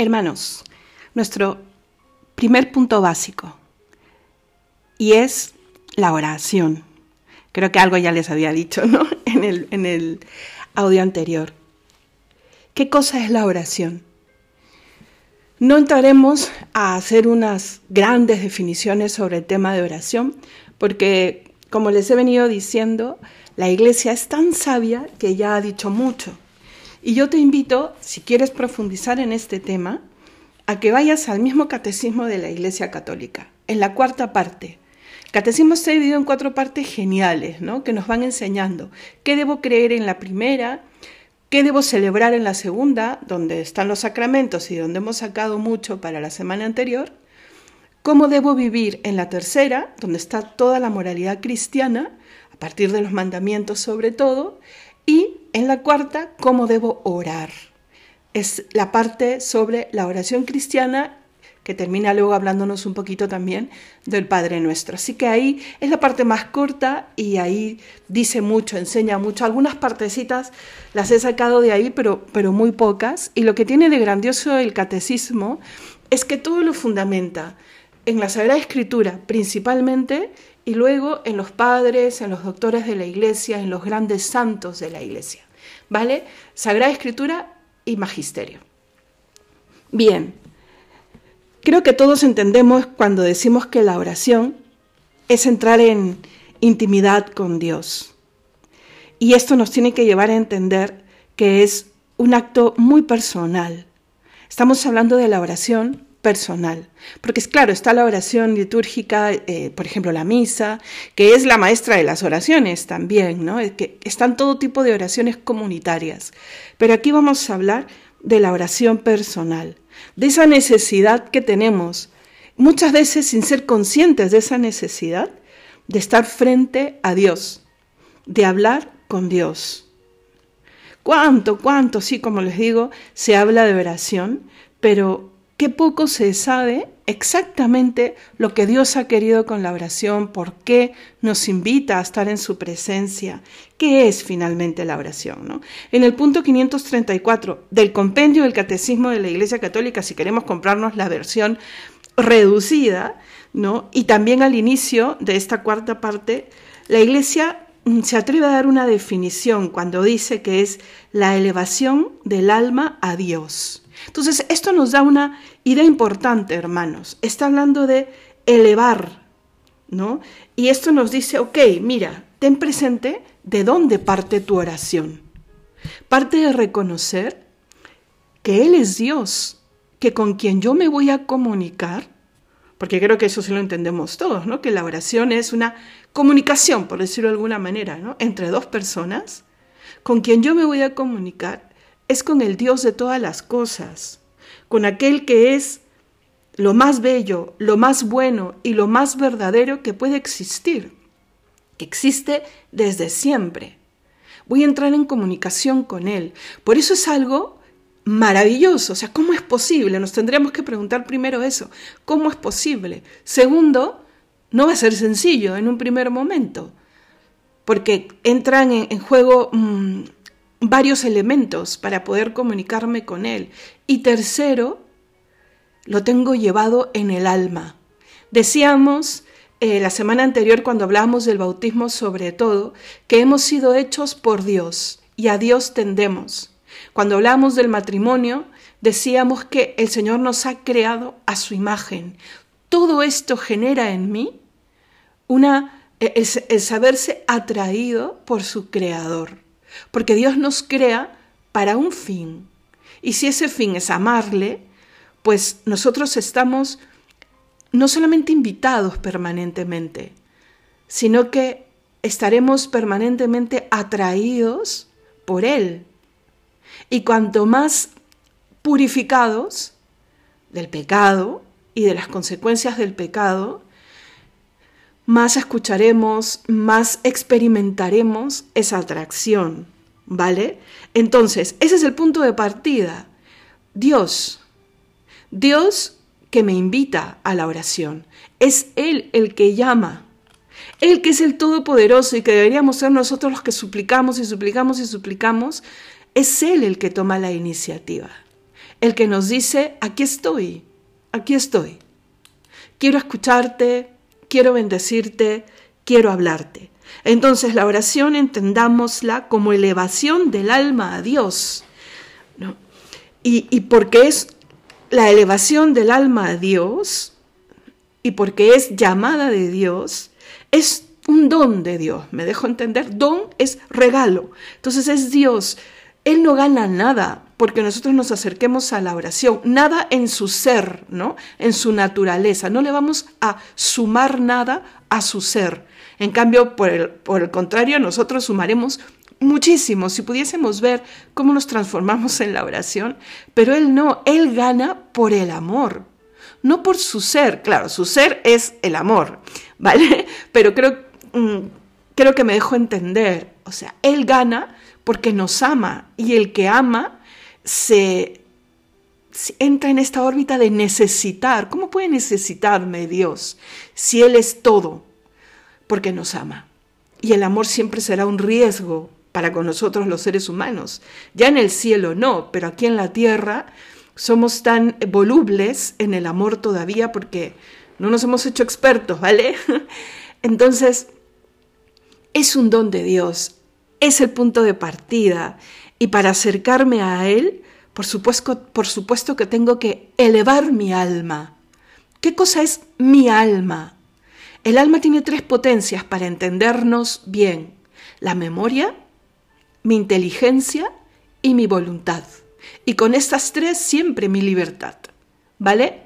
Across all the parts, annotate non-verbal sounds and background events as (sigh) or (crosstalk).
Hermanos, nuestro primer punto básico y es la oración. Creo que algo ya les había dicho ¿no? (laughs) en, el, en el audio anterior. ¿Qué cosa es la oración? No entraremos a hacer unas grandes definiciones sobre el tema de oración, porque, como les he venido diciendo, la iglesia es tan sabia que ya ha dicho mucho. Y yo te invito, si quieres profundizar en este tema, a que vayas al mismo catecismo de la Iglesia Católica, en la cuarta parte. El catecismo está dividido en cuatro partes geniales, ¿no? que nos van enseñando qué debo creer en la primera, qué debo celebrar en la segunda, donde están los sacramentos y donde hemos sacado mucho para la semana anterior, cómo debo vivir en la tercera, donde está toda la moralidad cristiana, a partir de los mandamientos sobre todo, y en la cuarta, cómo debo orar. Es la parte sobre la oración cristiana que termina luego hablándonos un poquito también del Padre Nuestro. Así que ahí es la parte más corta y ahí dice mucho, enseña mucho. Algunas partecitas las he sacado de ahí, pero, pero muy pocas. Y lo que tiene de grandioso el catecismo es que todo lo fundamenta en la Sagrada Escritura principalmente y luego en los padres, en los doctores de la Iglesia, en los grandes santos de la Iglesia. ¿Vale? Sagrada Escritura y Magisterio. Bien, creo que todos entendemos cuando decimos que la oración es entrar en intimidad con Dios. Y esto nos tiene que llevar a entender que es un acto muy personal. Estamos hablando de la oración personal. Porque es claro, está la oración litúrgica, eh, por ejemplo, la misa, que es la maestra de las oraciones también, ¿no? que están todo tipo de oraciones comunitarias. Pero aquí vamos a hablar de la oración personal, de esa necesidad que tenemos, muchas veces sin ser conscientes de esa necesidad, de estar frente a Dios, de hablar con Dios. ¿Cuánto, cuánto, sí, como les digo, se habla de oración, pero qué poco se sabe exactamente lo que Dios ha querido con la oración, por qué nos invita a estar en su presencia, qué es finalmente la oración. ¿no? En el punto 534 del compendio del Catecismo de la Iglesia Católica, si queremos comprarnos la versión reducida, ¿no? y también al inicio de esta cuarta parte, la Iglesia mm, se atreve a dar una definición cuando dice que es la elevación del alma a Dios. Entonces, esto nos da una idea importante, hermanos. Está hablando de elevar, ¿no? Y esto nos dice, ok, mira, ten presente de dónde parte tu oración. Parte de reconocer que Él es Dios, que con quien yo me voy a comunicar, porque creo que eso sí lo entendemos todos, ¿no? Que la oración es una comunicación, por decirlo de alguna manera, ¿no? Entre dos personas, con quien yo me voy a comunicar es con el Dios de todas las cosas, con aquel que es lo más bello, lo más bueno y lo más verdadero que puede existir, que existe desde siempre. Voy a entrar en comunicación con Él. Por eso es algo maravilloso. O sea, ¿cómo es posible? Nos tendríamos que preguntar primero eso. ¿Cómo es posible? Segundo, no va a ser sencillo en un primer momento, porque entran en, juego mm, varios elementos para poder comunicarme con Él. Y tercero, lo tengo llevado en el alma. Decíamos eh, la semana anterior cuando hablábamos del bautismo sobre todo, que hemos sido hechos por Dios y a Dios tendemos. Cuando hablamos del matrimonio, decíamos que el Señor nos ha creado a su imagen. Todo esto genera en mí una, el saberse atraído por su creador porque Dios nos crea para un fin. Y si ese fin es amarle, pues nosotros estamos no solamente invitados permanentemente, sino que estaremos permanentemente atraídos por Él. Y cuanto más purificados del pecado y de las consecuencias del pecado, más escucharemos, más experimentaremos esa atracción, ¿vale? Entonces, ese es el punto de partida. Dios, Dios que me invita a la oración, es Él el que llama, Él que es el Todopoderoso y que deberíamos ser nosotros los que suplicamos y suplicamos y suplicamos, es Él el que toma la iniciativa. el que nos dice, aquí estoy, aquí estoy. Quiero escucharte, quiero bendecirte, quiero hablarte. Entonces la oración entendámosla como elevación del alma a Dios. Y, y porque es la elevación del alma a Dios y porque es llamada de Dios, es un don de Dios. ¿Me dejo entender? Don es regalo. Entonces es Dios. Él no gana nada porque nosotros nos acerquemos a la oración, nada en su ser, ¿no? En su naturaleza. No le vamos a sumar nada a su ser. En cambio, por el, por el contrario, nosotros sumaremos muchísimo si pudiésemos ver cómo nos transformamos en la oración, pero Él no, Él gana por el amor, no por su ser. Claro, su ser es el amor, ¿vale? (laughs) Pero creo, mm, creo que me dejo entender. O sea, Él gana porque nos ama y el que ama se, entra en esta órbita de necesitar. ¿Cómo puede necesitarme Dios si Él es todo? Porque nos ama. Y el amor siempre será un riesgo para con nosotros los seres humanos. Ya en el cielo no, pero aquí en la tierra somos tan volubles en el amor todavía porque no nos hemos hecho expertos, ¿vale? (laughs) Entonces, es un don de Dios, es el punto de partida y para acercarme a Él, por supuesto, por supuesto que tengo que elevar mi alma. ¿Qué cosa es mi alma? El alma tiene tres potencias para entendernos bien. La memoria, mi inteligencia y mi voluntad. Y con estas tres siempre mi libertad. ¿Vale?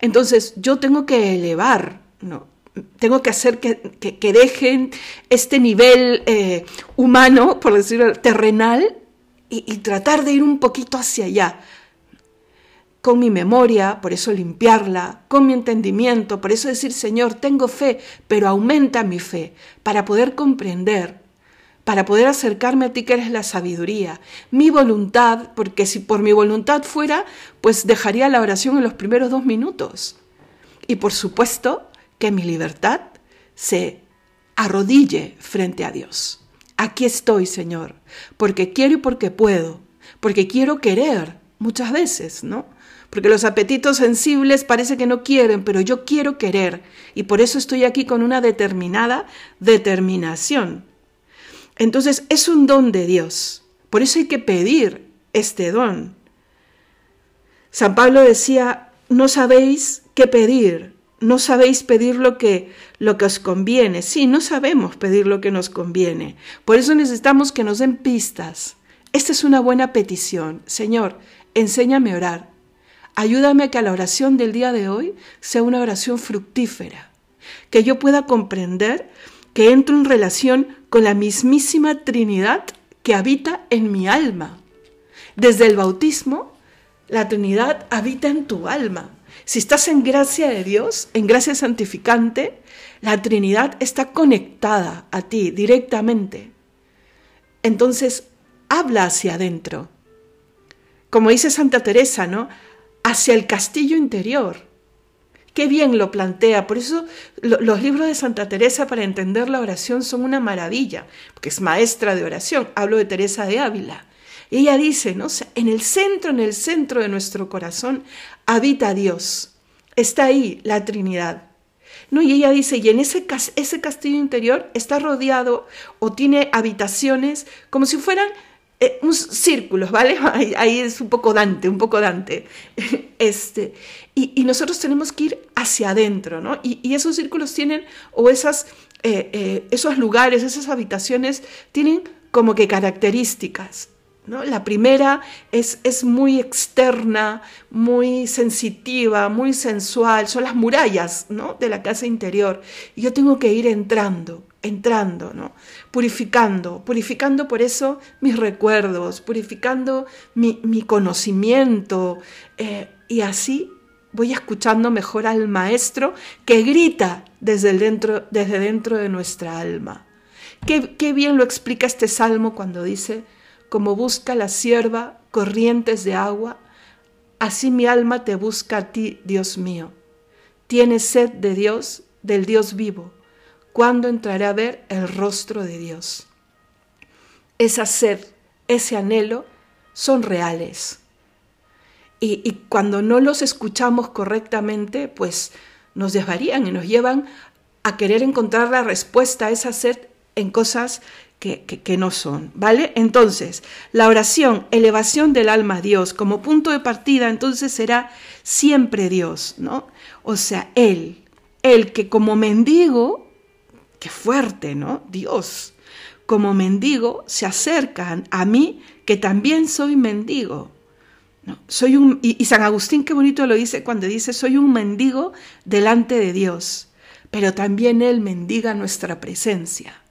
Entonces yo tengo que elevar, ¿no? Tengo que hacer que, que, dejen este nivel eh, humano, por decirlo, terrenal, y, y tratar de ir un poquito hacia allá. Con mi memoria, por eso limpiarla, con mi entendimiento, por eso decir, Señor, tengo fe, pero aumenta mi fe, para poder comprender para poder acercarme a ti que eres la sabiduría, mi voluntad, porque si por mi voluntad fuera, pues dejaría la oración en los primeros dos minutos. Y por supuesto que mi libertad se arrodille frente a Dios. Aquí estoy, Señor, porque quiero y porque puedo, porque quiero querer muchas veces, ¿no? Porque los apetitos sensibles parece que no quieren, pero yo quiero querer y por eso estoy aquí con una determinada determinación. Entonces es un don de Dios. Por eso hay que pedir este don. San Pablo decía, no sabéis qué pedir, no sabéis pedir lo que, lo que os conviene. Sí, no sabemos pedir lo que nos conviene. Por eso necesitamos que nos den pistas. Esta es una buena petición. Señor, enséñame a orar. Ayúdame a que la oración del día de hoy sea una oración fructífera. Que yo pueda comprender que entro en relación con la mismísima Trinidad que habita en mi alma. Desde el bautismo, la Trinidad habita en tu alma. Si estás en gracia de Dios, en gracia santificante, la Trinidad está conectada a ti directamente. Entonces, habla hacia adentro. Como dice Santa Teresa, ¿no? Hacia el castillo interior. Qué bien lo plantea. Por eso los libros de Santa Teresa para entender la oración son una maravilla, porque es maestra de oración. Hablo de Teresa de Ávila. Y ella dice, ¿no? en el centro, en el centro de nuestro corazón habita Dios. Está ahí la Trinidad. ¿No? Y ella dice, y en ese, ese castillo interior está rodeado o tiene habitaciones como si fueran eh, un círculos, ¿vale? (laughs) Ahí, es un poco Dante, un poco Dante. (laughs) Este, y, nosotros tenemos que ir hacia adentro, ¿no? Y, esos círculos tienen, o esas, eh, eh, esos lugares, esas habitaciones, tienen como que características. La primera es, es muy externa, muy sensitiva, muy sensual, son las murallas ¿no? de la casa interior. Y yo tengo que ir entrando, entrando, ¿no? Purificando, purificando por eso mis recuerdos, purificando mi, conocimiento, eh, y así voy escuchando mejor al Maestro que grita desde, dentro, desde dentro de nuestra alma. Qué, qué bien lo explica este salmo cuando dice, como busca la sierva corrientes de agua, así mi alma te busca a ti, Dios mío. Tienes sed de Dios, del Dios vivo cuándo entraré a ver el rostro de Dios. Esa sed, ese anhelo son reales. y, y cuando no los escuchamos correctamente, pues nos desvarían y nos llevan a querer encontrar la respuesta a esa sed en cosas que, no son, ¿vale? Entonces, la oración, elevación del alma a Dios como punto de partida, entonces será siempre Dios, ¿no? O sea, Él, Él que como mendigo, qué fuerte, ¿no? Dios, como mendigo se acercan a mí, que también soy mendigo. ¿no? Soy un, y, y San Agustín qué bonito lo dice cuando dice, soy un mendigo delante de Dios, pero también Él mendiga nuestra presencia.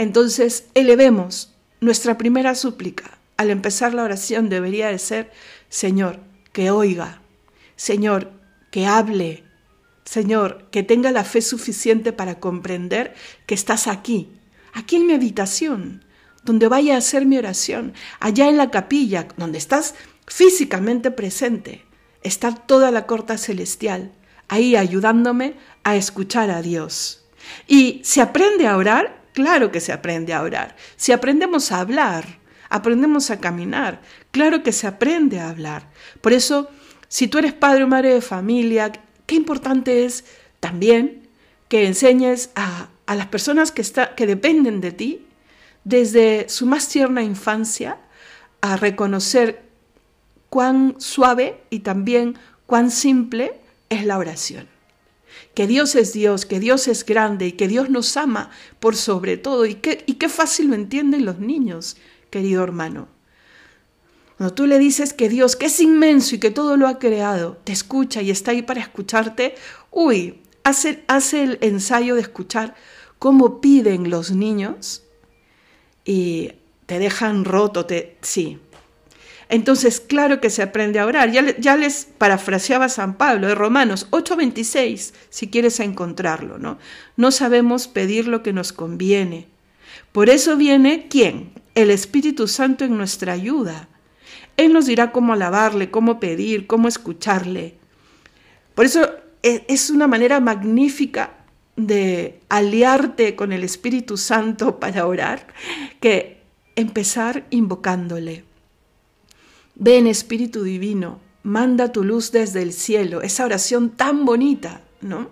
Entonces, elevemos nuestra primera súplica. Al empezar la oración debería de ser, Señor, que oiga, Señor, que hable, Señor, que tenga la fe suficiente para comprender que estás aquí, aquí en mi habitación, donde vaya a hacer mi oración, allá en la capilla, donde estás físicamente presente, está toda la corta celestial, ahí ayudándome a escuchar a Dios. Y se aprende a orar Claro que se aprende a orar. Si aprendemos a hablar, aprendemos a caminar, claro que se aprende a hablar. Por eso, si tú eres padre o madre de familia, qué importante es también que enseñes a, las personas que, que dependen de ti, desde su más tierna infancia, a reconocer cuán suave y también cuán simple es la oración que Dios es Dios, que Dios es grande y que Dios nos ama por sobre todo. Y qué, y qué fácil lo entienden los niños, querido hermano. Cuando tú le dices que Dios, que es inmenso y que todo lo ha creado, te escucha y está ahí para escucharte, uy, hace, hace el ensayo de escuchar cómo piden los niños y te dejan roto, te, sí, entonces, claro que se aprende a orar. Ya, les parafraseaba San Pablo de Romanos 8:26, si quieres encontrarlo, ¿no? No sabemos pedir lo que nos conviene. Por eso viene, ¿quién? El Espíritu Santo en nuestra ayuda. Él nos dirá cómo alabarle, cómo pedir, cómo escucharle. Por eso e, es una manera magnífica de aliarte con el Espíritu Santo para orar, que empezar invocándole. Ven Espíritu Divino, manda tu luz desde el cielo, esa oración tan bonita, ¿no?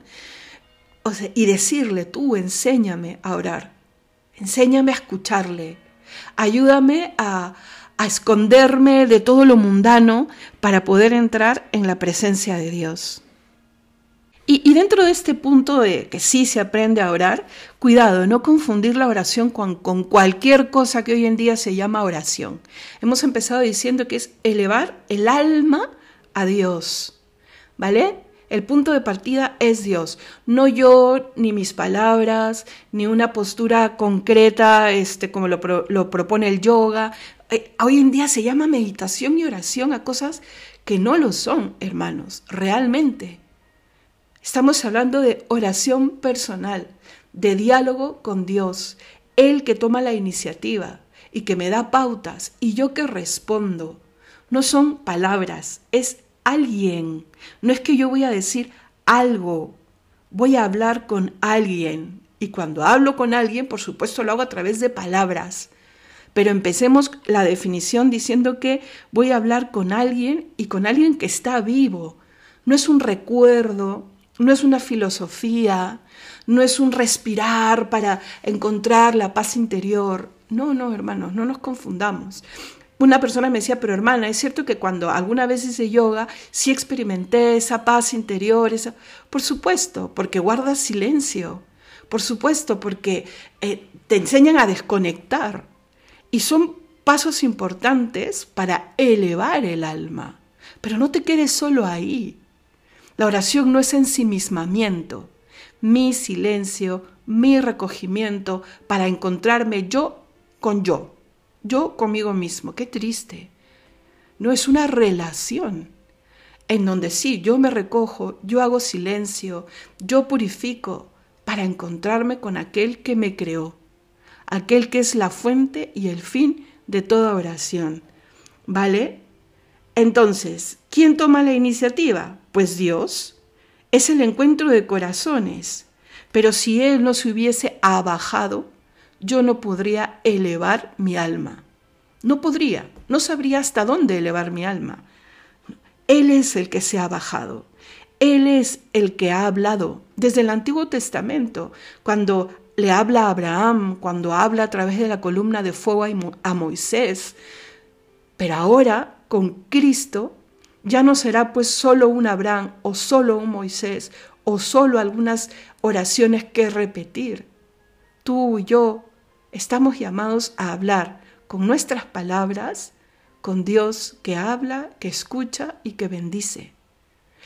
O sea, y decirle, tú enséñame a orar, enséñame a escucharle, ayúdame a, a esconderme de todo lo mundano para poder entrar en la presencia de Dios. Y, dentro de este punto de que sí se aprende a orar, cuidado, no confundir la oración con, cualquier cosa que hoy en día se llama oración. Hemos empezado diciendo que es elevar el alma a Dios, ¿vale? El punto de partida es Dios, no yo, ni mis palabras, ni una postura concreta, este, como lo, lo propone el yoga. Eh, hoy en día se llama meditación y oración a cosas que no lo son, hermanos, realmente. Estamos hablando de oración personal, de diálogo con Dios, Él que toma la iniciativa y que me da pautas y yo que respondo. No son palabras, es alguien. No es que yo voy a decir algo, voy a hablar con alguien. Y cuando hablo con alguien, por supuesto lo hago a través de palabras. Pero empecemos la definición diciendo que voy a hablar con alguien y con alguien que está vivo. No es un recuerdo, no es una filosofía, no es un respirar para encontrar la paz interior. No, no, hermanos, no nos confundamos. Una persona me decía, pero hermana, es cierto que cuando alguna vez hice yoga, sí experimenté esa paz interior. Por supuesto, porque guardas silencio. Por supuesto, porque eh, te enseñan a desconectar. Y son pasos importantes para elevar el alma. Pero no te quedes solo ahí. La oración no es ensimismamiento, mi silencio, mi recogimiento para encontrarme yo con yo, yo conmigo mismo. Qué triste. No es una relación en donde sí, yo me recojo, yo hago silencio, yo purifico para encontrarme con aquel que me creó, aquel que es la fuente y el fin de toda oración. ¿Vale? Entonces, ¿quién toma la iniciativa? Pues Dios. Es el encuentro de corazones. Pero si Él no se hubiese abajado, yo no podría elevar mi alma. No podría, no sabría hasta dónde elevar mi alma. Él es el que se ha bajado. Él es el que ha hablado desde el Antiguo Testamento, cuando le habla a Abraham, cuando habla a través de la columna de fuego a Moisés. Pero ahora, con Cristo, ya no será pues solo un Abraham o solo un Moisés o solo algunas oraciones que repetir. Tú y yo estamos llamados a hablar con nuestras palabras con Dios que habla, que escucha y que bendice.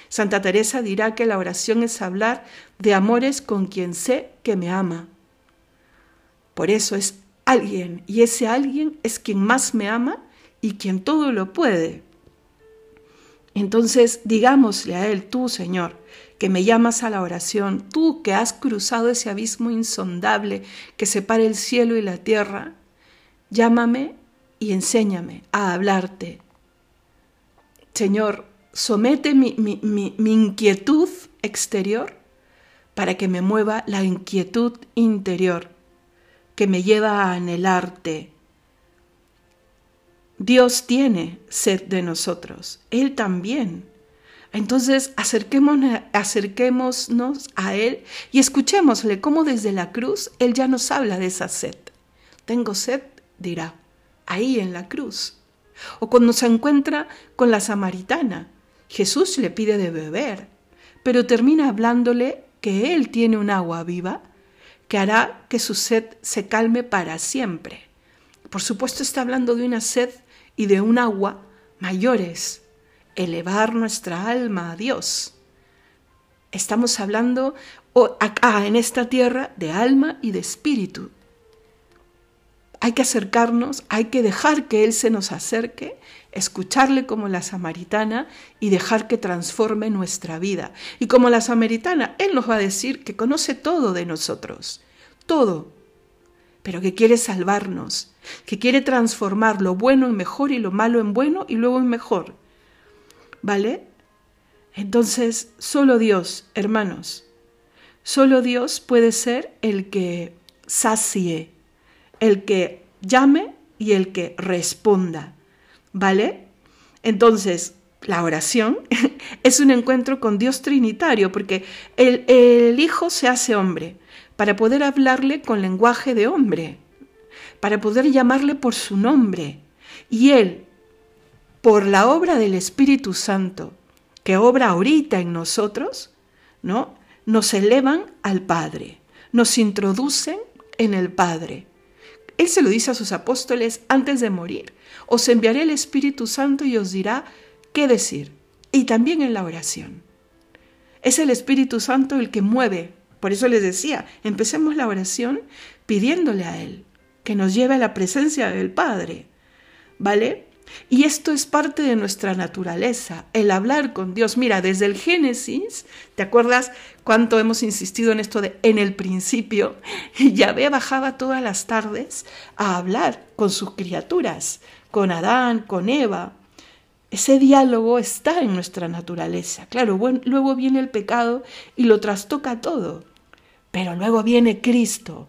Santa Teresa dirá que la oración es hablar de amores con quien sé que me ama. Por eso es alguien y ese alguien es quien más me ama y quien todo lo puede. Entonces digámosle a Él, tú Señor, que me llamas a la oración, tú que has cruzado ese abismo insondable que separa el cielo y la tierra, llámame y enséñame a hablarte. Señor, somete mi, mi inquietud exterior para que me mueva la inquietud interior que me lleva a anhelarte, Dios tiene sed de nosotros, Él también. Entonces acerquémonos, a Él y escuchémosle cómo desde la cruz Él ya nos habla de esa sed. Tengo sed, dirá, ahí en la cruz. O cuando se encuentra con la samaritana, Jesús le pide de beber, pero termina hablándole que Él tiene un agua viva que hará que su sed se calme para siempre. Por supuesto está hablando de una sed y de un agua mayores, elevar nuestra alma a Dios. Estamos hablando acá en esta tierra de alma y de espíritu. Hay que acercarnos, hay que dejar que Él se nos acerque, escucharle como la samaritana y dejar que transforme nuestra vida. Y como la samaritana, Él nos va a decir que conoce todo de nosotros, todo, pero que quiere salvarnos, que quiere transformar lo bueno en mejor y lo malo en bueno y luego en mejor. ¿Vale? Entonces, solo Dios, hermanos, solo Dios puede ser el que sacie, el que llame y el que responda. ¿Vale? Entonces, la oración (laughs) es un encuentro con Dios Trinitario, porque el, el, Hijo se hace hombre para poder hablarle con lenguaje de hombre para poder llamarle por su nombre. Y Él, por la obra del Espíritu Santo, que obra ahorita en nosotros, ¿no? Nos elevan al Padre, nos introducen en el Padre. Él se lo dice a sus apóstoles antes de morir. Os enviaré el Espíritu Santo y os dirá qué decir. Y también en la oración. Es el Espíritu Santo el que mueve. Por eso les decía, empecemos la oración pidiéndole a Él que nos lleve a la presencia del Padre. ¿Vale? Y esto es parte de nuestra naturaleza, el hablar con Dios. Mira, desde el Génesis, ¿te acuerdas cuánto hemos insistido en esto de en el principio? (laughs) Yahvé bajaba todas las tardes a hablar con sus criaturas, con Adán, con Eva. Ese diálogo está en nuestra naturaleza. Claro, luego viene el pecado y lo trastoca todo. Pero luego viene Cristo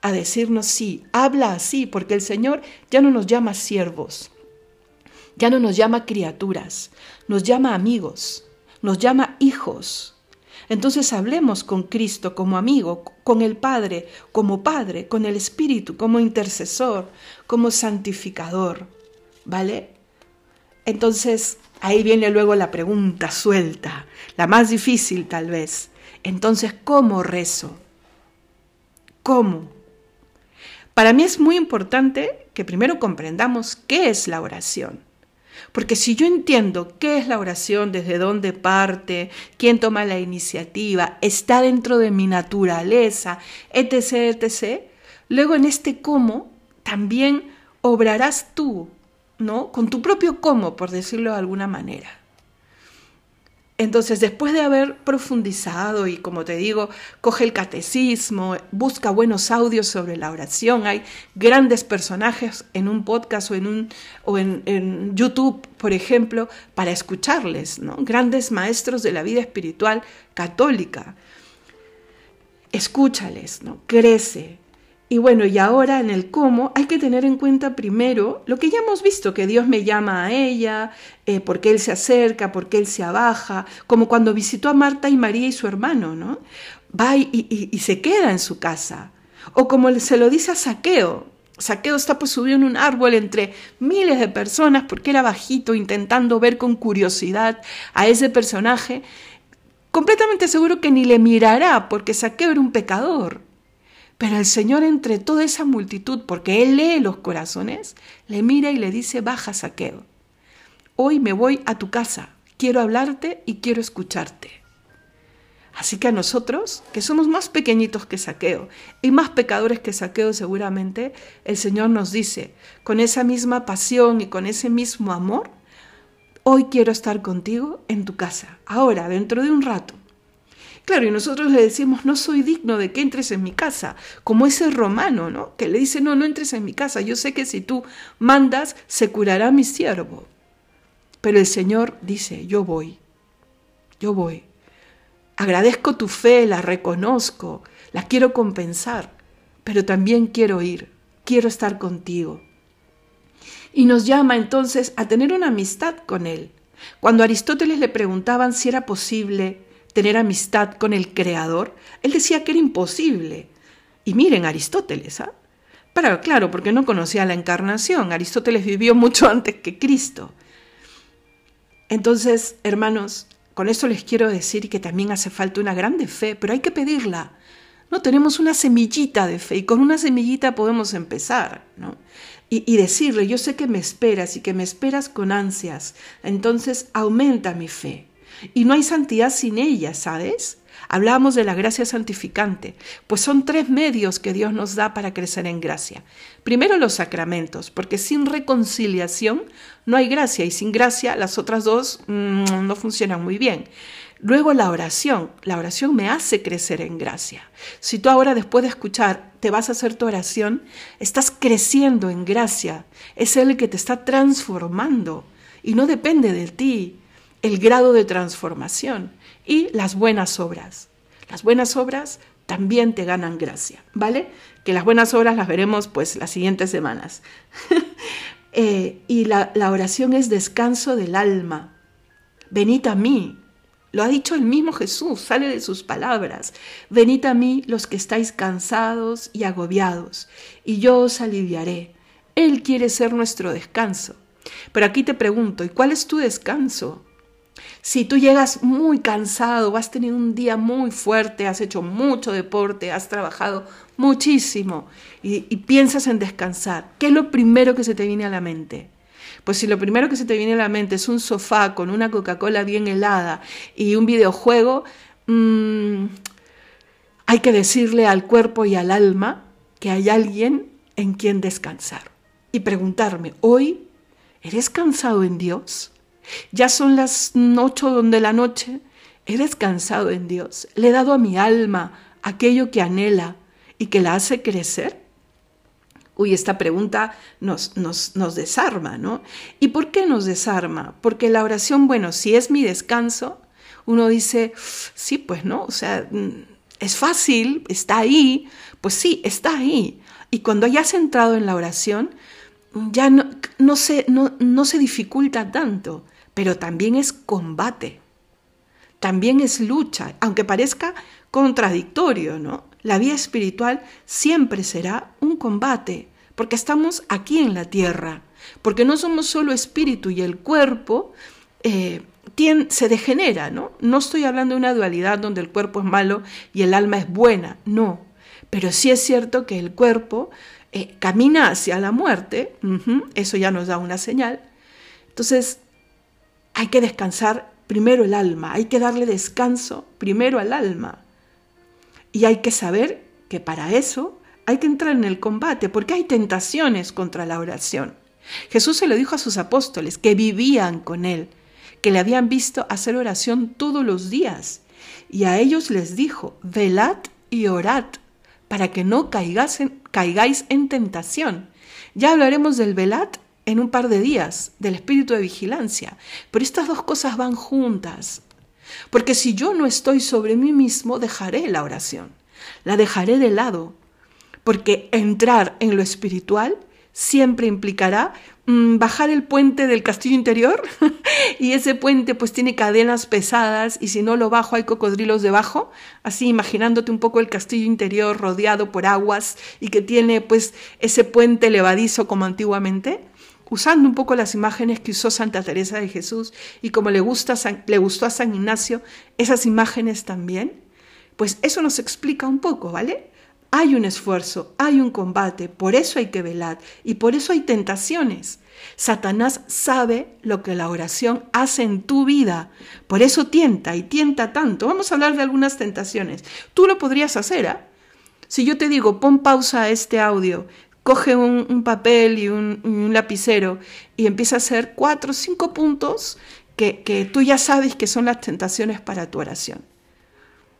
a decirnos sí, habla así, porque el Señor ya no nos llama siervos, ya no nos llama criaturas, nos llama amigos, nos llama hijos. Entonces hablemos con Cristo como amigo, con el Padre, como Padre, con el Espíritu, como intercesor, como santificador. ¿Vale? Entonces ahí viene luego la pregunta suelta, la más difícil tal vez. Entonces, ¿cómo rezo? ¿Cómo? Para mí es muy importante que primero comprendamos qué es la oración. Porque si yo entiendo qué es la oración, desde dónde parte, quién toma la iniciativa, está dentro de mi naturaleza, etc., etc., luego en este cómo también obrarás tú, ¿no? Con tu propio cómo, por decirlo de alguna manera. Entonces, después de haber profundizado y, como te digo, coge el catecismo, busca buenos audios sobre la oración, hay grandes personajes en un podcast o en, un, o en, YouTube, por ejemplo, para escucharles, ¿no? grandes maestros de la vida espiritual católica. Escúchales, ¿no? crece Y bueno, y ahora en el cómo hay que tener en cuenta primero lo que ya hemos visto, que Dios me llama a ella, eh, porque Él se acerca, porque Él se abaja, como cuando visitó a Marta y María y su hermano, ¿no? Va y, se queda en su casa. O como se lo dice a Saqueo, Saqueo está pues en un árbol entre miles de personas porque era bajito intentando ver con curiosidad a ese personaje, completamente seguro que ni le mirará porque Saqueo era un pecador. Pero el Señor entre toda esa multitud, porque Él lee los corazones, le mira y le dice, baja Saqueo, hoy me voy a tu casa, quiero hablarte y quiero escucharte. Así que a nosotros, que somos más pequeñitos que Saqueo y más pecadores que Saqueo seguramente, el Señor nos dice, con esa misma pasión y con ese mismo amor, hoy quiero estar contigo en tu casa, ahora, dentro de un rato. Claro, y nosotros le decimos, no soy digno de que entres en mi casa, como ese romano, ¿no? Que le dice, no, no entres en mi casa, yo sé que si tú mandas, se curará mi siervo. Pero el Señor dice, yo voy, yo voy. Agradezco tu fe, la reconozco, la quiero compensar, pero también quiero ir, quiero estar contigo. Y nos llama entonces a tener una amistad con Él. Cuando Aristóteles le preguntaban si era posible tener amistad con el Creador, él decía que era imposible. Y miren, Aristóteles, ¿ah? Pero claro, porque no conocía la encarnación. Aristóteles vivió mucho (laughs) antes que Cristo. Entonces, hermanos, con esto les quiero decir que también hace falta una grande fe, pero hay que pedirla. No tenemos una semillita de fe y con una semillita podemos empezar, ¿no? Y, y, decirle, yo sé que me esperas y que me esperas con ansias, entonces aumenta mi fe. Y no hay santidad sin ella, ¿sabes? Hablamos de la gracia santificante, pues son tres medios que Dios nos da para crecer en gracia. Primero los sacramentos, porque sin reconciliación no hay gracia y sin gracia las otras dos mm, no funcionan muy bien. Luego la oración. La oración me hace crecer en gracia. Si tú ahora después de escuchar te vas a hacer tu oración, estás creciendo en gracia. Es Él que te está transformando y no depende de ti el grado de transformación y las buenas obras. Las buenas obras también te ganan gracia, ¿vale? Que las buenas obras las veremos pues las siguientes semanas. (laughs) Eh, y la, la oración es descanso del alma. Venid a mí, lo ha dicho el mismo Jesús, sale de sus palabras. Venid a mí los que estáis cansados y agobiados, y yo os aliviaré. Él quiere ser nuestro descanso. Pero aquí te pregunto, ¿y cuál es tu descanso? Si tú llegas muy cansado, has tenido un día muy fuerte, has hecho mucho deporte, has trabajado muchísimo y, piensas en descansar, ¿qué es lo primero que se te viene a la mente? Pues si lo primero que se te viene a la mente es un sofá con una Coca-Cola bien helada y un videojuego, mm, hay que decirle al cuerpo y al alma que hay alguien en quien descansar. Y preguntarme, ¿hoy eres cansado en Dios? Ya son las ocho de la noche. He descansado en Dios. Le he dado a mi alma aquello que anhela y que la hace crecer. Uy, esta pregunta nos, nos, nos desarma, ¿no? ¿Y por qué nos desarma? Porque la oración, bueno, si es mi descanso, uno dice, sí, pues no, o sea, mm, es fácil, está ahí, pues sí, está ahí. Y cuando hayas entrado en la oración, ya no, se dificulta tanto pero también es combate, también es lucha, aunque parezca contradictorio, ¿no? La vida espiritual siempre será un combate, porque estamos aquí en la tierra, porque no somos solo espíritu y el cuerpo eh, se degenera, ¿no? No estoy hablando de una dualidad donde el cuerpo es malo y el alma es buena, no, pero sí es cierto que el cuerpo eh, camina hacia la muerte, eso ya nos da una señal. Entonces, hay que descansar primero el alma, hay que darle descanso primero al alma. Y hay que saber que para eso hay que entrar en el combate, porque hay tentaciones contra la oración. Jesús se lo dijo a sus apóstoles, que vivían con él, que le habían visto hacer oración todos los días. Y a ellos les dijo, velad y orad, para que no caigáis en, tentación. Ya hablaremos del velad en un par de días del espíritu de vigilancia. Pero estas dos cosas van juntas. Porque si yo no estoy sobre mí mismo, dejaré la oración. La dejaré de lado. porque entrar en lo espiritual siempre implicará mm, bajar el puente del castillo interior (laughs) y ese puente pues tiene cadenas pesadas y si no lo bajo hay cocodrilos debajo, así imaginándote un poco el castillo interior rodeado por aguas y que tiene pues ese puente levadizo como antiguamente, usando un poco las imágenes que usó Santa Teresa de Jesús y como le, gusta, le gustó a San Ignacio, esas imágenes también, pues eso nos explica un poco, ¿vale? Hay un esfuerzo, hay un combate, por eso hay que velar y por eso hay tentaciones. Satanás sabe lo que la oración hace en tu vida, por eso tienta y tienta tanto. Vamos a hablar de algunas tentaciones. Tú lo podrías hacer, ¿ah? Si yo te digo, pon pausa a este audio, coge un, papel y un, lapicero y empieza a hacer cuatro o cinco puntos que, que tú ya sabes que son las tentaciones para tu oración.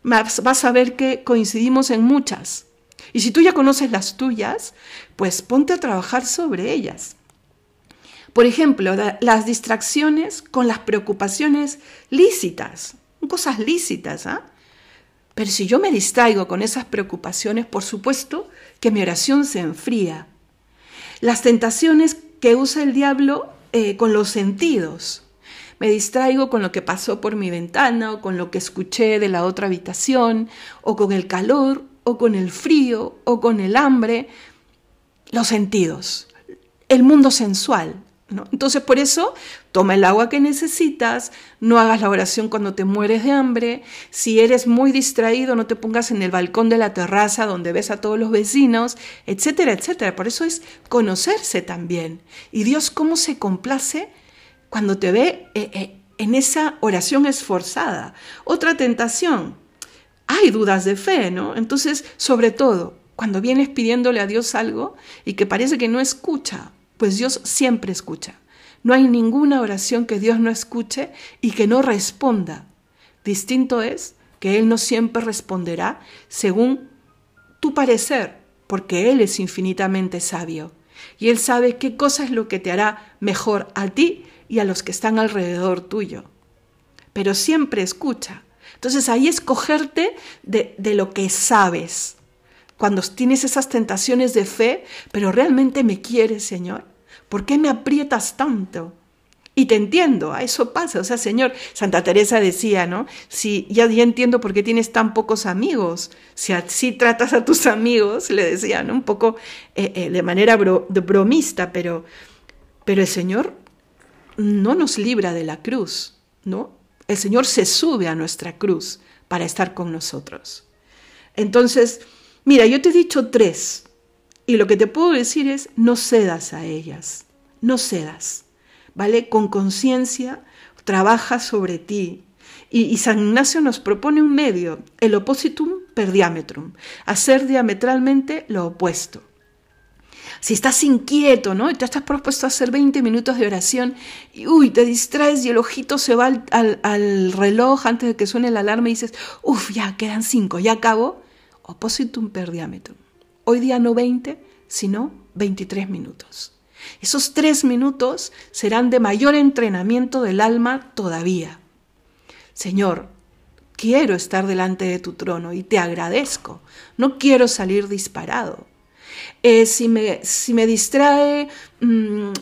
Vas a ver que coincidimos en muchas. Y si tú ya conoces las tuyas, pues ponte a trabajar sobre ellas. Por ejemplo, las distracciones con las preocupaciones lícitas, cosas lícitas, ¿ah? Pero si yo me distraigo con esas preocupaciones, por supuesto que mi oración se enfría. Las tentaciones que usa el diablo eh, con los sentidos. Me distraigo con lo que pasó por mi ventana o con lo que escuché de la otra habitación o con el calor o con el frío o con el hambre, los sentidos, el mundo sensual. Entonces por eso toma el agua que necesitas, no hagas la oración cuando te mueres de hambre, si eres muy distraído no te pongas en el balcón de la terraza donde ves a todos los vecinos, etcétera, etcétera. Por eso es conocerse también. Y Dios cómo se complace cuando te ve eh, eh, en esa oración esforzada. Otra tentación, hay dudas de fe, ¿no? Entonces, sobre todo, cuando vienes pidiéndole a Dios algo y que parece que no escucha, pues Dios siempre escucha. No hay ninguna oración que Dios no escuche y que no responda. Distinto es que Él no siempre responderá según tu parecer, porque Él es infinitamente sabio. Y Él sabe qué cosa es lo que te hará mejor a ti y a los que están alrededor tuyo. Pero siempre escucha. Entonces ahí escogerte de, de lo que sabes. Cuando tienes esas tentaciones de fe, pero realmente me quieres, Señor. ¿Por qué me aprietas tanto? Y te entiendo, a eso pasa. O sea, Señor, Santa Teresa decía, ¿no? Si ya, ya entiendo por qué tienes tan pocos amigos. Si así tratas a tus amigos, le decía, ¿no? Un poco eh, eh, de manera bromista, pero, pero el Señor no nos libra de la cruz, ¿no? El Señor se sube a nuestra cruz para estar con nosotros. Entonces, mira, yo te he dicho tres, y lo que te puedo decir es, no cedas a ellas, no cedas, ¿vale? Con conciencia, trabaja sobre ti. Y, San Ignacio nos propone un medio, el oppositum per diametrum, hacer diametralmente lo opuesto. Si estás inquieto, ¿no? Y te estás propuesto a hacer 20 minutos de oración y, uy, te distraes y el ojito se va al, al, reloj antes de que suene la alarma y dices, uff, ya quedan 5, ya acabo. Oppositum per diametrum. Hoy día no 20, sino 23 minutos. Esos tres minutos serán de mayor entrenamiento del alma todavía. Señor, quiero estar delante de tu trono y te agradezco. No quiero salir disparado. Eh, si, me, si, me, distrae mmm,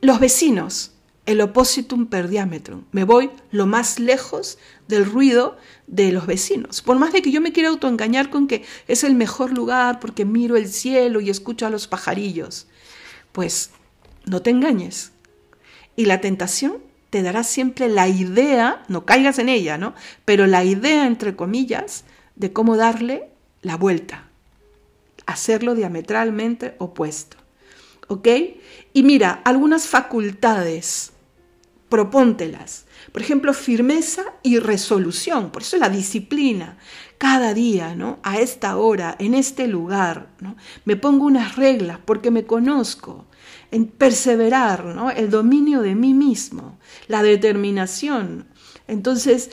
los vecinos, el oppositum per diametrum. Me voy lo más lejos del ruido de los vecinos. Por más de que yo me quiera autoengañar con que es el mejor lugar porque miro el cielo y escucho a los pajarillos, pues no te engañes. Y la tentación te dará siempre la idea, no caigas en ella, ¿no? Pero la idea, entre comillas, de cómo darle la vuelta hacerlo diametralmente opuesto. ¿Ok? Y mira, algunas facultades, propóntelas. Por ejemplo, firmeza y resolución. Por eso la disciplina. Cada día, ¿no? A esta hora, en este lugar, ¿no? Me pongo unas reglas porque me conozco. En perseverar, ¿no? El dominio de mí mismo. La determinación. Entonces,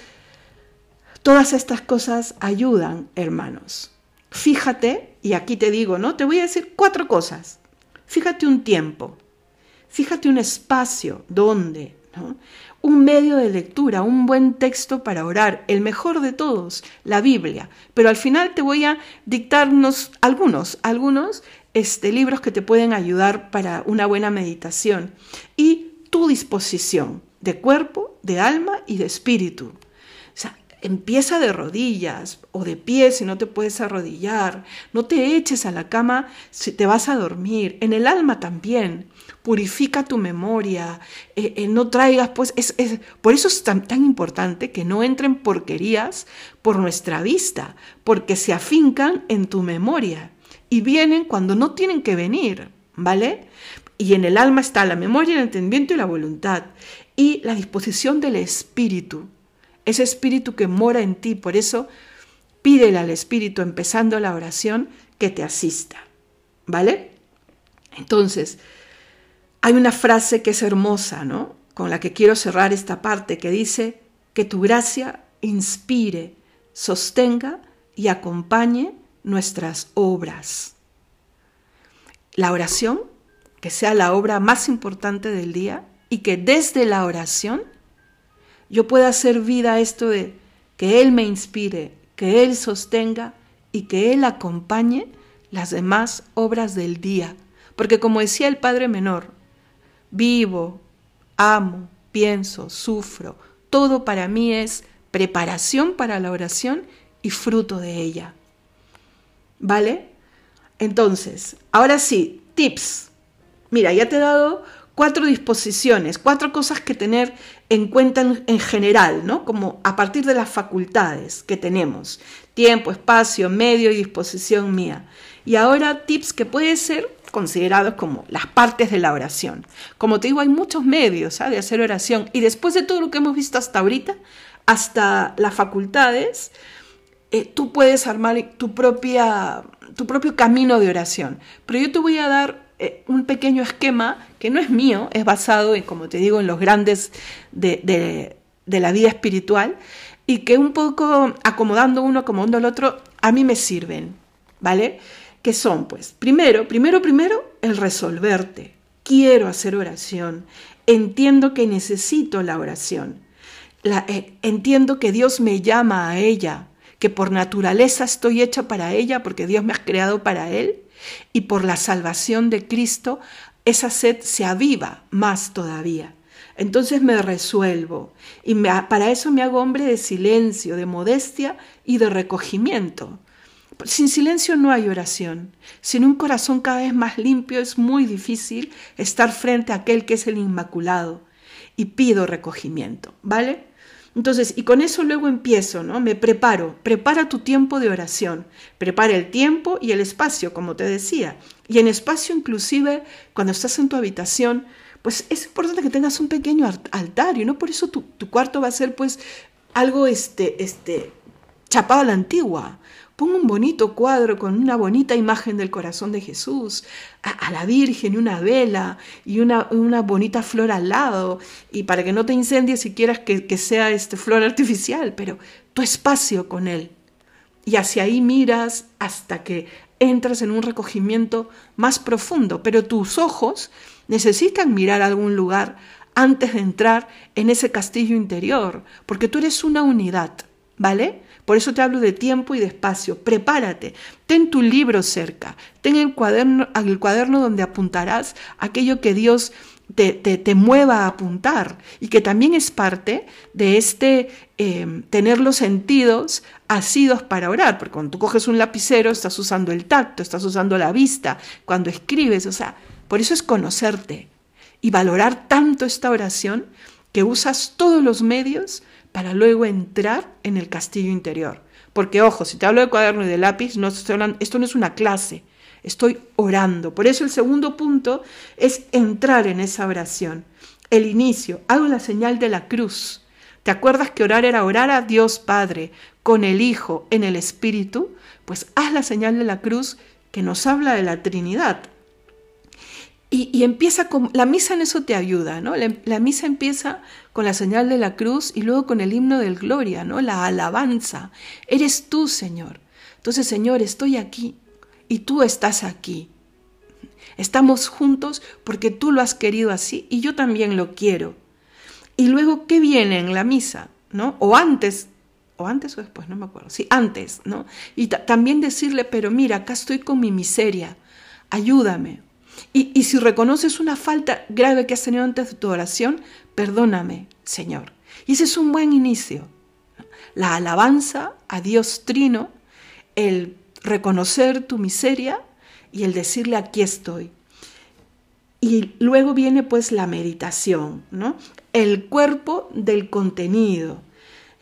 todas estas cosas ayudan, hermanos. Fíjate, y aquí te digo, ¿no? Te voy a decir cuatro cosas. Fíjate un tiempo, fíjate un espacio, Un medio de lectura, un buen texto para orar, el mejor de todos, la Biblia. Pero al final te voy a dictarnos algunos, algunos este, libros que te pueden ayudar para una buena meditación. Y tu disposición de cuerpo, de alma y de espíritu. O sea, empieza de rodillas o de pie si no te puedes arrodillar. No te eches a la cama si te vas a dormir. En el alma también. Purifica tu memoria. Eh, eh, no traigas, pues, es, por eso es tan, tan importante que no entren porquerías por nuestra vista, porque se afincan en tu memoria y vienen cuando no tienen que venir, ¿vale? Y en el alma está la memoria, el entendimiento y la voluntad y la disposición del espíritu ese espíritu que mora en ti. Por eso pídele al espíritu, empezando la oración, que te asista. ¿Vale? Entonces, hay una frase que es hermosa, ¿no? Con la que quiero cerrar esta parte, que dice, que tu gracia inspire, sostenga y acompañe nuestras obras. La oración, que sea la obra más importante del día y que desde la oración yo pueda hacer vida a esto de que Él me inspire, que Él sostenga y que Él acompañe las demás obras del día. Porque como decía el Padre Menor, vivo, amo, pienso, sufro, todo para mí es preparación para la oración y fruto de ella. ¿Vale? Entonces, ahora sí, tips. Mira, ya te he dado cuatro disposiciones, cuatro cosas que tener en cuenta en, general, ¿no? Como a partir de las facultades que tenemos, tiempo, espacio, medio y disposición mía. Y ahora tips que pueden ser considerados como las partes de la oración. Como te digo, hay muchos medios ¿ah? de hacer oración y después de todo lo que hemos visto hasta ahorita, hasta las facultades, eh, tú puedes armar tu, propia, tu propio camino de oración. Pero yo te voy a dar eh, un pequeño esquema que no es mío, es basado en, como te digo, en los grandes de, la vida espiritual y que un poco acomodando uno, acomodando el otro, a mí me sirven, ¿vale? Que son, pues, primero, primero, primero, el resolverte. Quiero hacer oración. Entiendo que necesito la oración. Eh, entiendo que Dios me llama a ella, que por naturaleza estoy hecha para ella, porque Dios me ha creado para Él y por la salvación de Cristo, esa sed se aviva más todavía. Entonces me resuelvo y para eso me hago hombre de silencio, de modestia y de recogimiento. Sin silencio no hay oración. Sin un corazón cada vez más limpio es muy difícil estar frente a aquel que es el Inmaculado. Y pido recogimiento, ¿vale? Entonces, y con eso luego empiezo, ¿no? Me preparo, prepara tu tiempo de oración, prepara el tiempo y el espacio, como te decía. Y en espacio inclusive, cuando estás en tu habitación, pues es importante que tengas un pequeño altar y no por eso tu, tu cuarto va a ser pues algo este, este, chapado a la antigua. Pongo un bonito cuadro con una bonita imagen del corazón de Jesús, a, la Virgen una vela y una, una, bonita flor al lado, y para que no te incendies si quieras que, que sea este flor artificial, pero tu espacio con Él. Y hacia ahí miras hasta que entras en un recogimiento más profundo, pero tus ojos necesitan mirar a algún lugar antes de entrar en ese castillo interior, porque tú eres una unidad, ¿vale? Por eso te hablo de tiempo y de espacio. Prepárate, ten tu libro cerca, ten el cuaderno, el cuaderno donde apuntarás aquello que Dios te, te, mueva a apuntar y que también es parte de este em, tener los sentidos asidos para orar, porque cuando tú coges un lapicero estás usando el tacto, estás usando la vista, cuando escribes, o sea, por eso es conocerte y valorar tanto esta oración que usas todos los medios para luego entrar en el castillo interior. Porque ojo, si te hablo de cuaderno y de lápiz, no estoy hablando, esto no es una clase, estoy orando. Por eso el segundo punto es entrar en esa oración. El inicio, hago la señal de la cruz. ¿Te acuerdas que orar era orar a Dios Padre con el Hijo en el Espíritu? Pues haz la señal de la cruz que nos habla de la Trinidad. Y, empieza con, la misa en eso te ayuda, ¿no? La, misa empieza con la señal de la cruz y luego con el himno del gloria, ¿no? La alabanza. Eres tú, Señor. Entonces, Señor, estoy aquí y tú estás aquí. Estamos juntos porque tú lo has querido así y yo también lo quiero. Y luego, ¿qué viene en la misa? ¿No? O antes, o antes o después, no me acuerdo. Sí, antes, ¿no? Y también decirle, pero mira, acá estoy con mi miseria, ayúdame. Y, si reconoces una falta grave que has tenido antes de tu oración, perdóname, Señor. Y ese es un buen inicio. La alabanza a Dios Trino, el reconocer tu miseria y el decirle aquí estoy. Y luego viene pues la meditación, ¿no? El cuerpo del contenido.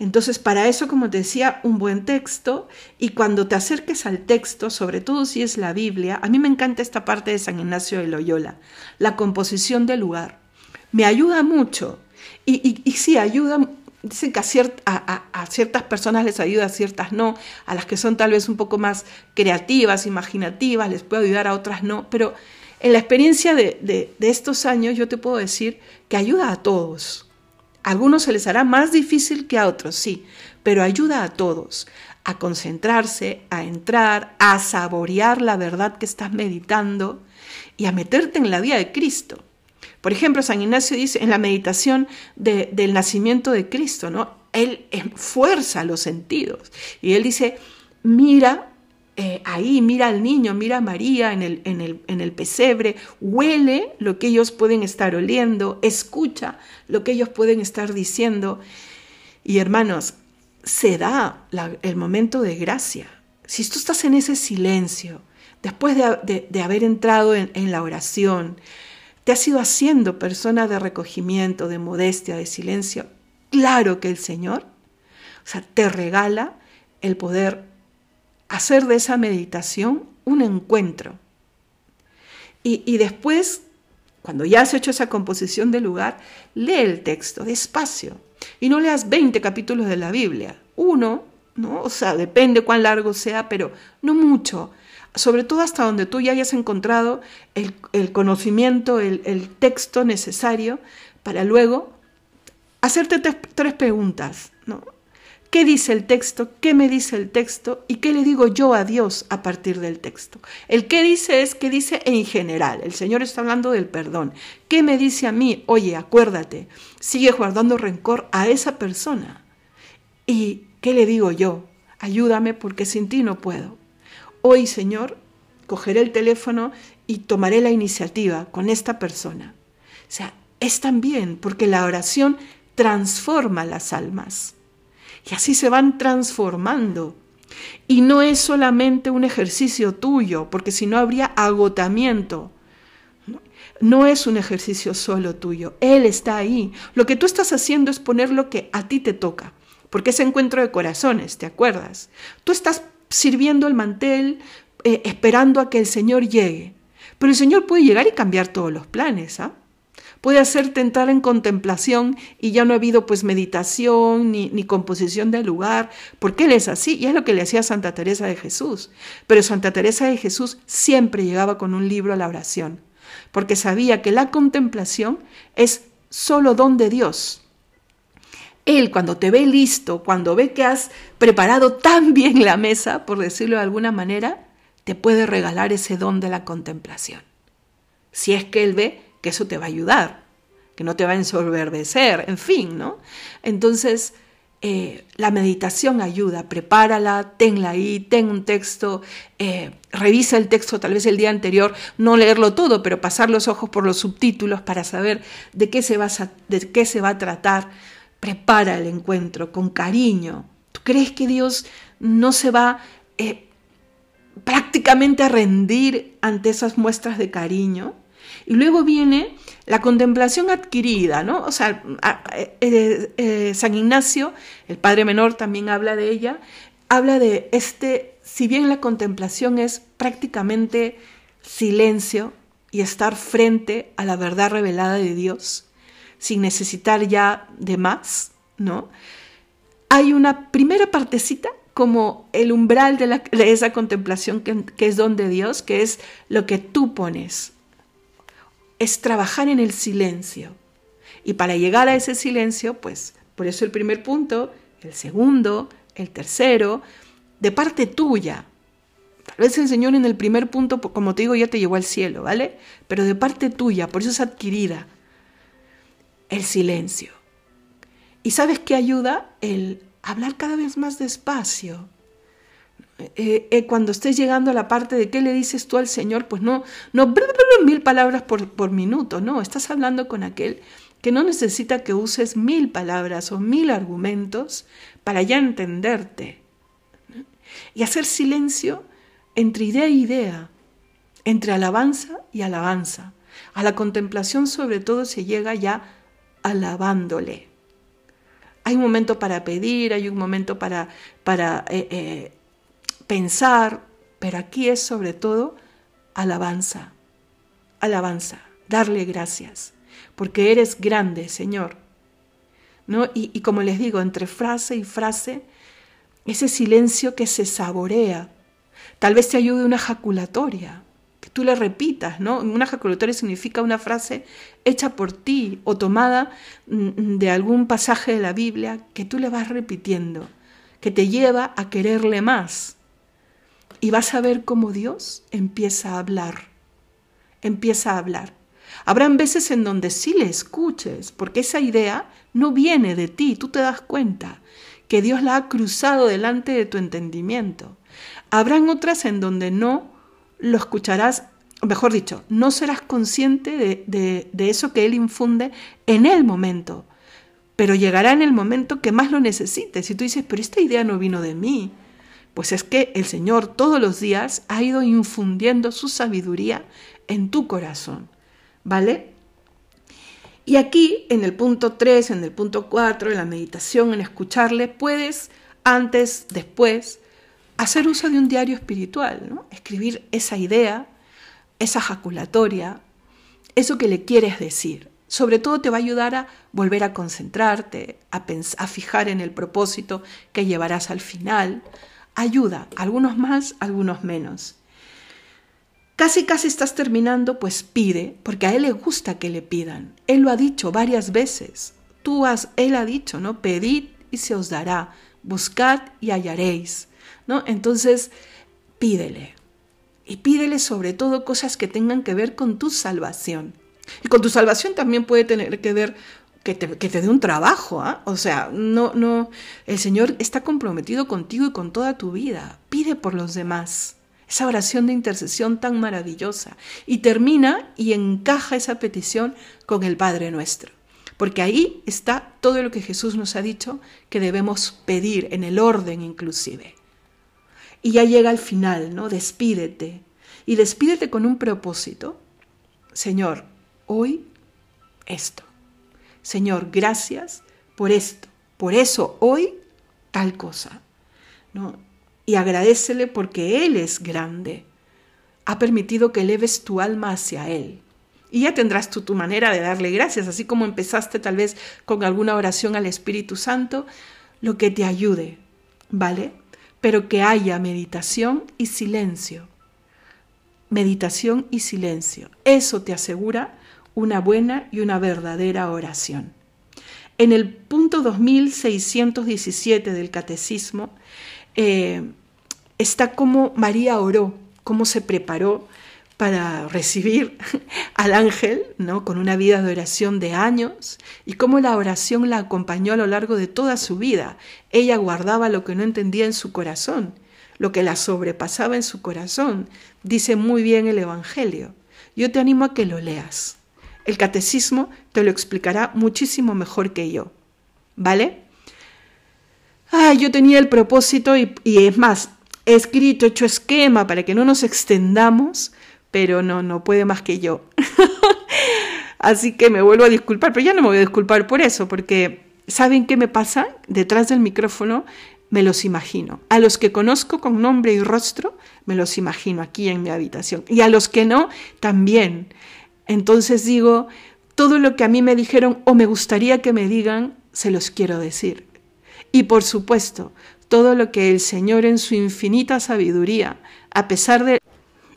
Entonces, para eso, como te decía, un buen texto y cuando te acerques al texto, sobre todo si es la Biblia, a mí me encanta esta parte de San Ignacio de Loyola, la composición del lugar. Me ayuda mucho y, y, sí, ayuda, dicen que a, a, ciertas personas les ayuda, a ciertas no, a las que son tal vez un poco más creativas, imaginativas, les puede ayudar, a otras no, pero en la experiencia de, estos años yo te puedo decir que ayuda a todos. A algunos se les hará más difícil que a otros, sí, pero ayuda a todos a concentrarse, a entrar, a saborear la verdad que estás meditando y a meterte en la vida de Cristo. Por ejemplo, San Ignacio dice en la meditación del nacimiento de Cristo, ¿no? Él fuerza los sentidos y él dice, mira eh, ahí, mira al niño, mira a María en el, en, el, en el pesebre, huele lo que ellos pueden estar oliendo, escucha lo que ellos pueden estar diciendo. Y hermanos, se da el momento de gracia. Si tú estás en ese silencio, después de, haber entrado en, en la oración, te has ido haciendo persona de recogimiento, de modestia, de silencio, claro que el Señor, o sea, te regala el poder hacer de esa meditación un encuentro. Y, después, cuando ya has hecho esa composición del lugar, lee el texto despacio. Y no leas 20 capítulos de la Biblia, uno, ¿no? O sea, depende cuán largo sea, pero no mucho. Sobre todo hasta donde tú ya hayas encontrado el, conocimiento, el, texto necesario para luego hacerte tres, tres preguntas, ¿no? ¿Qué dice el texto? ¿Qué me dice el texto? ¿Y qué le digo yo a Dios a partir del texto? El qué dice es que dice en general. El Señor está hablando del perdón. ¿Qué me dice a mí? Oye, acuérdate, sigue guardando rencor a esa persona. ¿Y qué le digo yo? Ayúdame porque sin ti no puedo. Hoy, Señor, cogeré el teléfono y tomaré la iniciativa con esta persona. O sea, es también porque la oración transforma las almas. Y así se van transformando. Y no es solamente un ejercicio tuyo, porque si no habría agotamiento. No es un ejercicio solo tuyo, Él está ahí. Lo que tú estás haciendo es poner lo que a ti te toca, porque es encuentro de corazones, ¿te acuerdas? Tú estás sirviendo el mantel, eh, esperando a que el Señor llegue. Pero el Señor puede llegar y cambiar todos los planes, ¿ah? Puede hacerte entrar en contemplación y ya no ha habido pues meditación ni, ni, composición del lugar, porque Él es así y es lo que le hacía Santa Teresa de Jesús. Pero Santa Teresa de Jesús siempre llegaba con un libro a la oración, porque sabía que la contemplación es solo don de Dios. Él cuando te ve listo, cuando ve que has preparado tan bien la mesa, por decirlo de alguna manera, te puede regalar ese don de la contemplación. Si es que Él ve que eso te va a ayudar, que no te va a ensoberbecer, en fin, ¿no? Entonces, eh, la meditación ayuda, prepárala, tenla ahí, ten un texto, eh, revisa el texto tal vez el día anterior, no leerlo todo, pero pasar los ojos por los subtítulos para saber de qué se va a, de qué se va a tratar. Prepara el encuentro con cariño. ¿Tú crees que Dios no se va eh, prácticamente a rendir ante esas muestras de cariño? Y luego viene la contemplación adquirida, ¿no? O sea, eh, eh, San Ignacio, el padre menor también habla de ella, habla de este, si bien la contemplación es prácticamente silencio y estar frente a la verdad revelada de Dios, sin necesitar ya de más, ¿no? Hay una primera partecita como el umbral de, esa contemplación que, que es don de Dios, que es lo que tú pones es trabajar en el silencio. Y para llegar a ese silencio, pues por eso el primer punto, el segundo, el tercero, de parte tuya. Tal vez el Señor en el primer punto, como te digo, ya te llevó al cielo, ¿vale? Pero de parte tuya, por eso es adquirida. El silencio. Y sabes qué ayuda el hablar cada vez más despacio. Eh, eh, cuando estés llegando a la parte de qué le dices tú al Señor, pues no, no mil palabras por, por minuto, no, estás hablando con aquel que no necesita que uses mil palabras o mil argumentos para ya entenderte. Y hacer silencio entre idea e idea, entre alabanza y alabanza. A la contemplación sobre todo se llega ya alabándole. Hay un momento para pedir, hay un momento para, para eh, pensar, pero aquí es sobre todo alabanza, alabanza, darle gracias, porque eres grande, Señor. ¿No? Y, como les digo, entre frase y frase, ese silencio que se saborea, tal vez te ayude una jaculatoria, tú le repitas, ¿no? Una jaculatoria significa una frase hecha por ti o tomada mm, de algún pasaje de la Biblia que tú le vas repitiendo, que te lleva a quererle más. Y vas a ver cómo Dios empieza a hablar, empieza a hablar. Habrán veces en donde sí le escuches, porque esa idea no viene de ti, tú te das cuenta que Dios la ha cruzado delante de tu entendimiento. Habrán otras en donde no, lo escucharás, mejor dicho, no serás consciente de, eso que Él infunde en el momento, pero llegará en el momento que más lo necesites. Si tú dices, pero esta idea no vino de mí, pues es que el Señor todos los días ha ido infundiendo su sabiduría en tu corazón, ¿vale? Y aquí, en el punto 3, en el punto 4, en la meditación, en escucharle, puedes, antes, después, hacer uso de un diario espiritual, ¿no? escribir esa idea, esa jaculatoria, eso que le quieres decir. Sobre todo te va a ayudar a volver a concentrarte, a, a fijar en el propósito que llevarás al final. Ayuda, algunos más, algunos menos. Casi, casi estás terminando, pues pide, porque a Él le gusta que le pidan. Él lo ha dicho varias veces. Tú has, Él ha dicho, ¿no? Pedid y se os dará, buscad y hallaréis. Entonces, pídele. Y pídele sobre todo cosas que tengan que ver con tu salvación. Y con tu salvación también puede tener que ver que te, que te dé un trabajo, ¿ah? O sea, no, no, el Señor está comprometido contigo y con toda tu vida. Pide por los demás. Esa oración de intercesión tan maravillosa. Y termina y encaja esa petición con el Padre nuestro. Porque ahí está todo lo que Jesús nos ha dicho que debemos pedir, en el orden inclusive. Y ya llega al final, ¿no? Despídete. Y despídete con un propósito. Señor, hoy esto. Señor, gracias por esto. Por eso hoy tal cosa. ¿no? Y agradecele porque Él es grande. Ha permitido que eleves tu alma hacia Él. Y ya tendrás tú tu manera de darle gracias, así como empezaste tal vez con alguna oración al Espíritu Santo, lo que te ayude, ¿vale? pero que haya meditación y silencio. Meditación y silencio. Eso te asegura una buena y una verdadera oración. En el punto 2617 del Catecismo eh, está cómo María oró, cómo se preparó para recibir (laughs) al ángel, ¿no? con una vida de oración de años, y cómo la oración la acompañó a lo largo de toda su vida. Ella guardaba lo que no entendía en su corazón, lo que la sobrepasaba en su corazón, dice muy bien el Evangelio. Yo te animo a que lo leas. El catecismo te lo explicará muchísimo mejor que yo. ¿Vale? Ah, yo tenía el propósito y, es más, he escrito, hecho esquema para que no nos extendamos pero no, no puede más que yo. (laughs) Así que me vuelvo a disculpar, pero ya no me voy a disculpar por eso, porque ¿saben qué me pasa? Detrás del micrófono me los imagino. A los que conozco con nombre y rostro, me los imagino aquí en mi habitación. Y a los que no, también. Entonces digo, todo lo que a mí me dijeron o me gustaría que me digan, se los quiero decir. Y por supuesto, todo lo que el Señor en su infinita sabiduría, a pesar de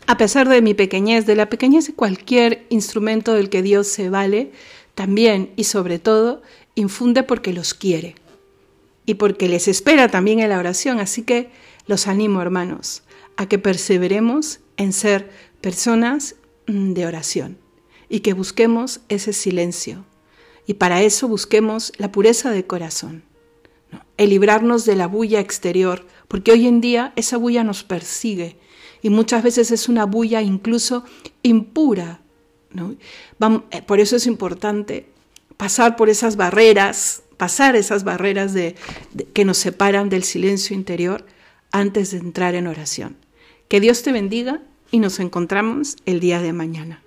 a pesar de mi pequeñez, de la pequeñez de cualquier instrumento del que Dios se vale, también y sobre todo infunde porque los quiere y porque les espera también en la oración. Así que los animo, hermanos, a que perseveremos en ser personas mm, de oración y que busquemos ese silencio Y para eso busquemos la pureza de corazón, el librarnos de la bulla exterior, porque hoy en día esa bulla nos persigue y muchas veces es una bulla incluso impura. Eh, por eso es importante pasar por esas barreras, pasar esas barreras de, que nos separan del silencio interior antes de entrar en oración. Que Dios te bendiga y nos encontramos el día de mañana.